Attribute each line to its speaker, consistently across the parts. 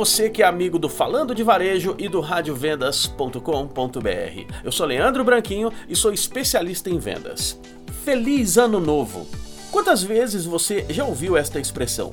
Speaker 1: Você que é amigo do Falando de Varejo e do radiovendas.com.br. Eu sou Leandro Branquinho e sou especialista em vendas. Feliz Ano Novo! Quantas vezes você já ouviu esta expressão?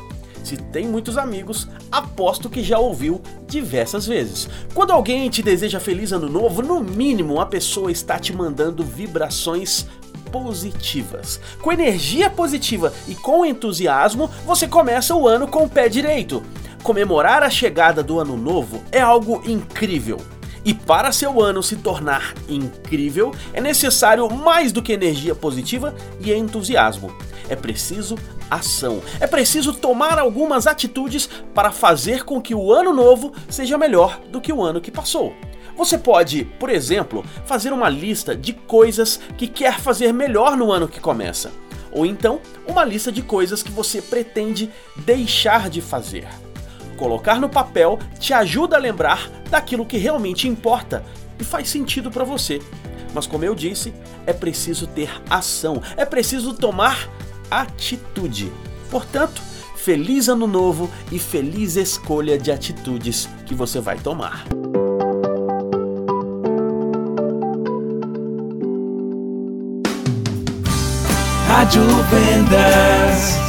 Speaker 1: Se tem muitos amigos, aposto que já ouviu diversas vezes. Quando alguém te deseja feliz ano novo, no mínimo a pessoa está te mandando vibrações positivas. Com energia positiva e com entusiasmo, você começa o ano com o pé direito. Comemorar a chegada do ano novo é algo incrível. E para seu ano se tornar incrível, é necessário mais do que energia positiva e entusiasmo. É preciso ação. É preciso tomar algumas atitudes para fazer com que o ano novo seja melhor do que o ano que passou. Você pode, por exemplo, fazer uma lista de coisas que quer fazer melhor no ano que começa. Ou então, uma lista de coisas que você pretende deixar de fazer. Colocar no papel te ajuda a lembrar daquilo que realmente importa e faz sentido para você. Mas como eu disse, é preciso ter ação, é preciso tomar atitude. Portanto, feliz ano novo e feliz escolha de atitudes que você vai tomar.
Speaker 2: Rádio Vendas.